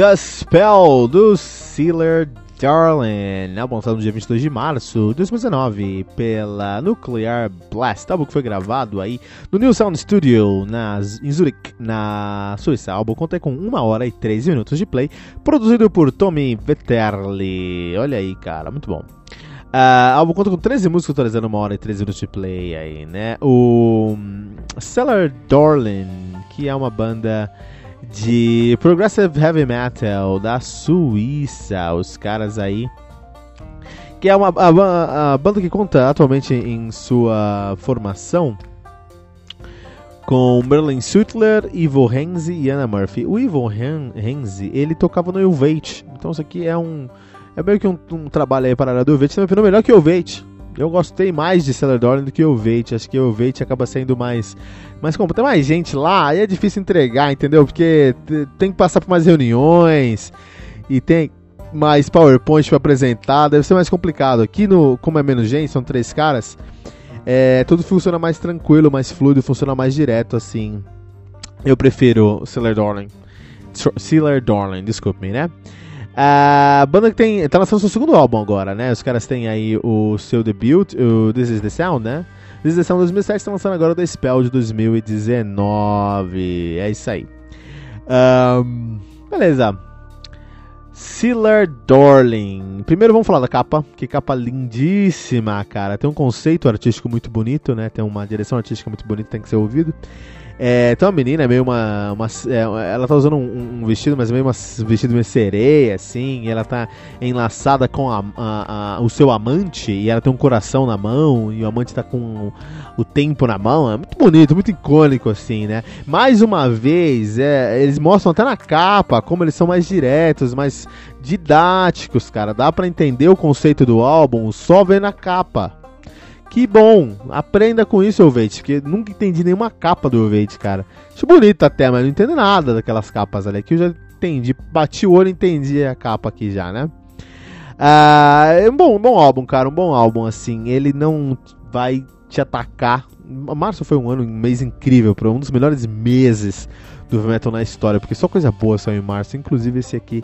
The Spell do Sealer Darling, álbum lançado no dia 22 de março de 2019 pela Nuclear Blast, álbum que foi gravado aí no New Sound Studio nas, em Zurich, na Suíça. O álbum conta com 1 hora e 13 minutos de play, produzido por Tommy Vetterli. Olha aí, cara, muito bom. Uh, álbum conta com 13 músicas atualizando 1 hora e 13 minutos de play aí, né? O Cellar Darling, que é uma banda de Progressive Heavy Metal da Suíça, os caras aí. Que é uma a, a banda que conta atualmente em sua formação com Merlin Sutler, Ivo Renzi e Anna Murphy. O Ivo Renzi, ele tocava no Elvate, então isso aqui é um é meio que um, um trabalho aí paralelo do Elvate, também melhor que o Elvate. Eu gostei mais de Cellar Dorn do que o Vate. Acho que o Vate acaba sendo mais. Mas como tem mais gente lá, aí é difícil entregar, entendeu? Porque tem que passar por mais reuniões e tem mais PowerPoint para apresentar, deve ser mais complicado. Aqui no, como é menos gente, são três caras, é, tudo funciona mais tranquilo, mais fluido, funciona mais direto assim. Eu prefiro Cellar Darling. Cellar Darling, desculpe-me, né? A banda que tem. tá lançando seu segundo álbum agora, né? Os caras têm aí o seu debut, o This Is the Sound, né? This Is the Sound 2007 está lançando agora o The Spell de 2019. É isso aí. Um, beleza. Sealer Dorling. Primeiro vamos falar da capa, que capa lindíssima, cara. Tem um conceito artístico muito bonito, né? Tem uma direção artística muito bonita, tem que ser ouvido. É, tem uma menina, meio uma. uma é, ela tá usando um, um, vestido, mas meio uma, um vestido meio sereia, assim. Ela tá enlaçada com a, a, a, o seu amante. E ela tem um coração na mão. E o amante tá com o tempo na mão. É muito bonito, muito icônico, assim, né? Mais uma vez, é, eles mostram até na capa como eles são mais diretos, mais didáticos, cara. Dá para entender o conceito do álbum só vendo a capa. Que bom! Aprenda com isso, Elvete, porque nunca entendi nenhuma capa do Elvete, cara. Acho bonito até, mas não entendo nada daquelas capas ali. Aqui eu já entendi, bati o olho e entendi a capa aqui já, né? Ah, é um bom, bom álbum, cara, um bom álbum, assim. Ele não vai te atacar. Março foi um ano, um mês incrível, um dos melhores meses do heavy metal na história, porque só coisa boa saiu em março, inclusive esse aqui,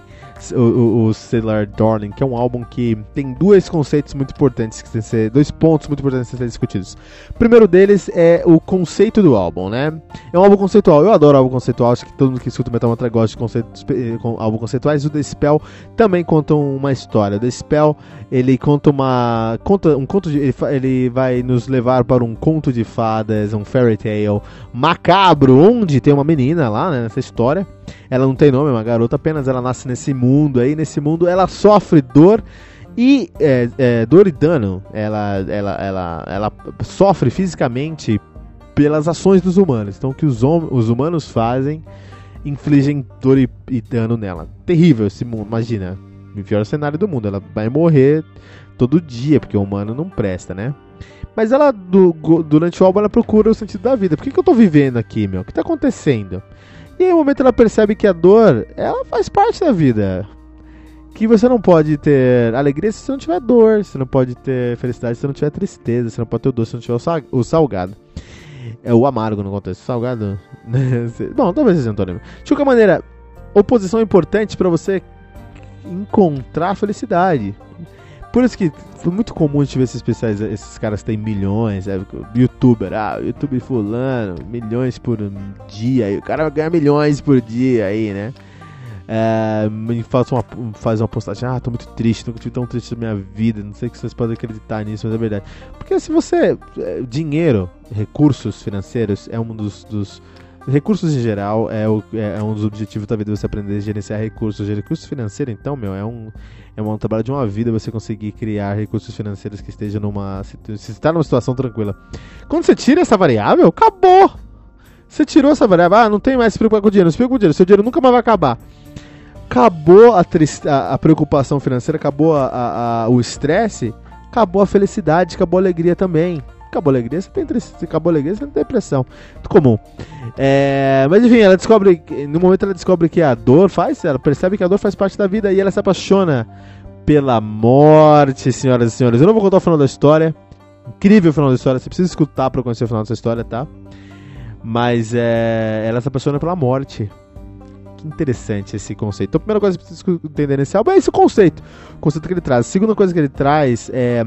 o, o, Stellar Darling, que é um álbum que tem dois conceitos muito importantes que ser, dois pontos muito importantes que ser discutidos. O primeiro deles é o conceito do álbum, né? É um álbum conceitual, eu adoro álbum conceitual, acho que todo mundo que escuta Metal Mantra gosta de conceitos, eh, álbum conceituais. O The Spell também conta uma história. O The Spell, ele conta uma conta um conto de, ele, ele vai nos levar para um conto de fadas, um fairy tale macabro, onde tem uma menina lá, né, nessa história. Ela não tem nome, é uma garota, apenas ela nasce nesse mundo aí. Nesse mundo ela sofre dor e é, é, dor e dano. Ela, ela, ela, ela sofre fisicamente pelas ações dos humanos. Então, o que os, os humanos fazem infligem dor e, e dano nela. Terrível esse mundo, imagina. O pior cenário do mundo. Ela vai morrer todo dia, porque o humano não presta, né? Mas ela, do, durante o álbum, ela procura o sentido da vida. Por que, que eu tô vivendo aqui, meu? O que tá acontecendo? E aí, no momento, ela percebe que a dor, ela faz parte da vida. que você não pode ter alegria se você não tiver dor, você não pode ter felicidade se você não tiver tristeza, você não pode ter o doce se não tiver o salgado. É o amargo no contexto. Salgado. Né? Bom, talvez seja antônimo. De qualquer maneira, oposição é importante para você encontrar felicidade. Por isso que foi muito comum a gente ver esses especiais, esses caras têm milhões, é, youtuber, ah, YouTube fulano, milhões por dia, e o cara vai ganhar milhões por dia aí, né? É, faz, uma, faz uma postagem, ah, tô muito triste, nunca tive tão triste na minha vida, não sei que vocês podem acreditar nisso, mas é verdade. Porque se você. É, dinheiro, recursos financeiros é um dos, dos recursos em geral é, o, é, é, um dos objetivos da vida você aprender a gerenciar recursos. Recursos financeiros, então, meu, é um, é um trabalho de uma vida você conseguir criar recursos financeiros que estejam numa. Se está numa situação tranquila. Quando você tira essa variável, acabou! Você tirou essa variável, ah, não tem mais se preocupar com o dinheiro, se preocupa com o dinheiro, seu dinheiro nunca mais vai acabar acabou a, a, a preocupação financeira, acabou a, a o estresse, acabou a felicidade, acabou a alegria também. Acabou a alegria, você tem tristeza, acabou a alegria, você tem depressão. Muito comum. É, mas enfim, ela descobre, no momento ela descobre que a dor faz, ela percebe que a dor faz parte da vida e ela se apaixona pela morte, senhoras e senhores. Eu não vou contar o final da história. Incrível o final da história, você precisa escutar para conhecer o final dessa história, tá? Mas é, ela se apaixona pela morte que interessante esse conceito. Então, a primeira coisa que você precisa entender nesse álbum é esse conceito. O conceito que ele traz. A segunda coisa que ele traz é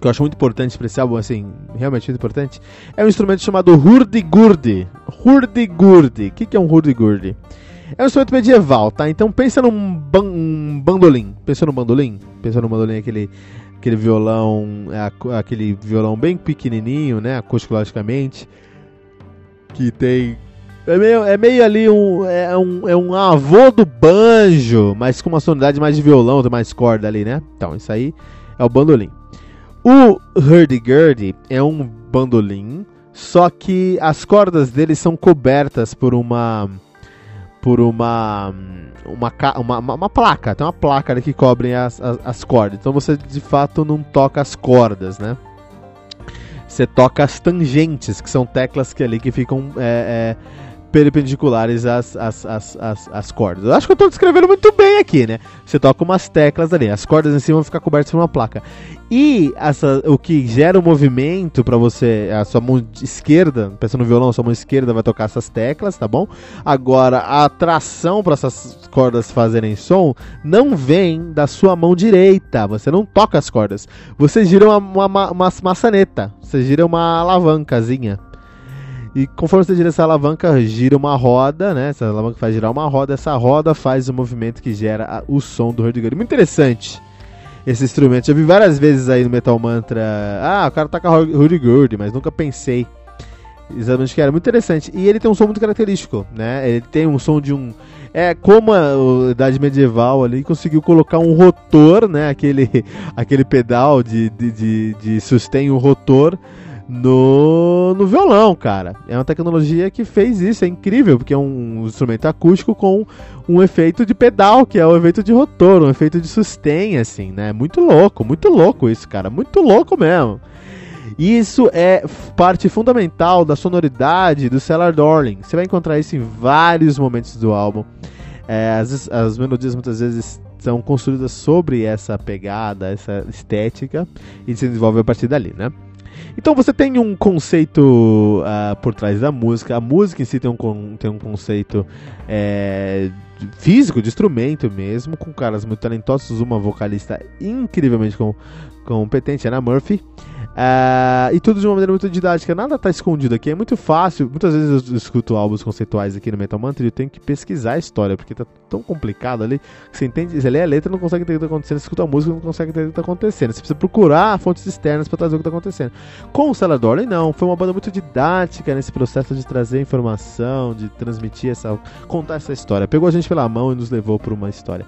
que eu acho muito importante para esse álbum, assim, realmente muito importante, é um instrumento chamado hurdy-gurdy. Hurdy-gurdy. O que, que é um hurdy-gurdy? É um instrumento medieval, tá? Então pensa num ban um bandolim. Pensa no bandolim? Pensa no bandolim, aquele, aquele violão, aquele violão bem pequenininho, né, acusticologicamente, que tem é meio, é meio ali um é, um. é um avô do banjo, mas com uma sonoridade mais de violão, tem mais corda ali, né? Então, isso aí é o bandolim. O hurdy-gurdy é um bandolim, só que as cordas dele são cobertas por uma. por uma. Uma, uma, uma, placa, tem uma placa ali que cobre as, as, as cordas. Então você de fato não toca as cordas, né? Você toca as tangentes, que são teclas que ali que ficam é, é, perpendiculares às, às, às, às, às cordas. Eu acho que eu estou descrevendo muito bem aqui, né? Você toca umas teclas ali, as cordas em cima vão ficar cobertas por uma placa. E essa, o que gera o movimento para você, a sua mão esquerda, pensando no violão, a sua mão esquerda vai tocar essas teclas, tá bom? Agora, a atração para essas cordas fazerem som não vem da sua mão direita. Você não toca as cordas. Você gira uma, uma, uma maçaneta, você gira uma alavancazinha e conforme você gira essa alavanca, gira uma roda, né? Essa alavanca faz girar uma roda, essa roda faz o movimento que gera a, o som do hurdy Muito interessante esse instrumento. Já vi várias vezes aí no Metal Mantra. Ah, o cara toca hurdy mas nunca pensei exatamente que era. Muito interessante. E ele tem um som muito característico, né? Ele tem um som de um. É como a Idade Medieval ali conseguiu colocar um rotor, né? Aquele, aquele pedal de, de, de, de sustain, o rotor no, no violão, cara. É uma tecnologia que fez isso, é incrível, porque é um instrumento acústico com um efeito de pedal, que é o efeito de rotor, um efeito de sustain, assim, né? Muito louco, muito louco isso, cara, muito louco mesmo. Isso é parte fundamental da sonoridade do Cellar Darling. Você vai encontrar isso em vários momentos do álbum. É, as, as melodias muitas vezes são construídas sobre essa pegada, essa estética, e se desenvolve a partir dali, né? Então você tem um conceito uh, por trás da música. A música em si tem um, tem um conceito é, físico, de instrumento mesmo, com caras muito talentosos, uma vocalista incrivelmente com, competente, Anna Murphy. Uh, e tudo de uma maneira muito didática, nada está escondido aqui, é muito fácil. Muitas vezes eu escuto álbuns conceituais aqui no Metal Mantra e eu tenho que pesquisar a história, porque tá tão complicado ali que você entende, você lê a letra não consegue entender o que está acontecendo, você escuta a música não consegue entender o que está acontecendo. Você precisa procurar fontes externas para trazer o que está acontecendo. Com o Cellar Dorley, não, foi uma banda muito didática nesse processo de trazer informação, de transmitir essa. contar essa história. Pegou a gente pela mão e nos levou por uma história.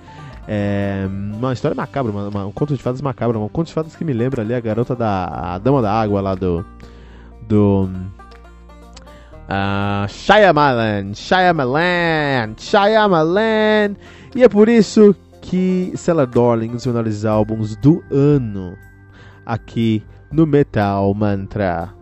É, uma história macabra, uma, uma, um conto de fadas macabro, um conto de fadas que me lembra ali a garota da a Dama da Água lá do. do. Uh, Shyamalan, Shyamalan, Shyamalan. E é por isso que Cellar Darling, um dos menores álbuns do ano, aqui no Metal Mantra.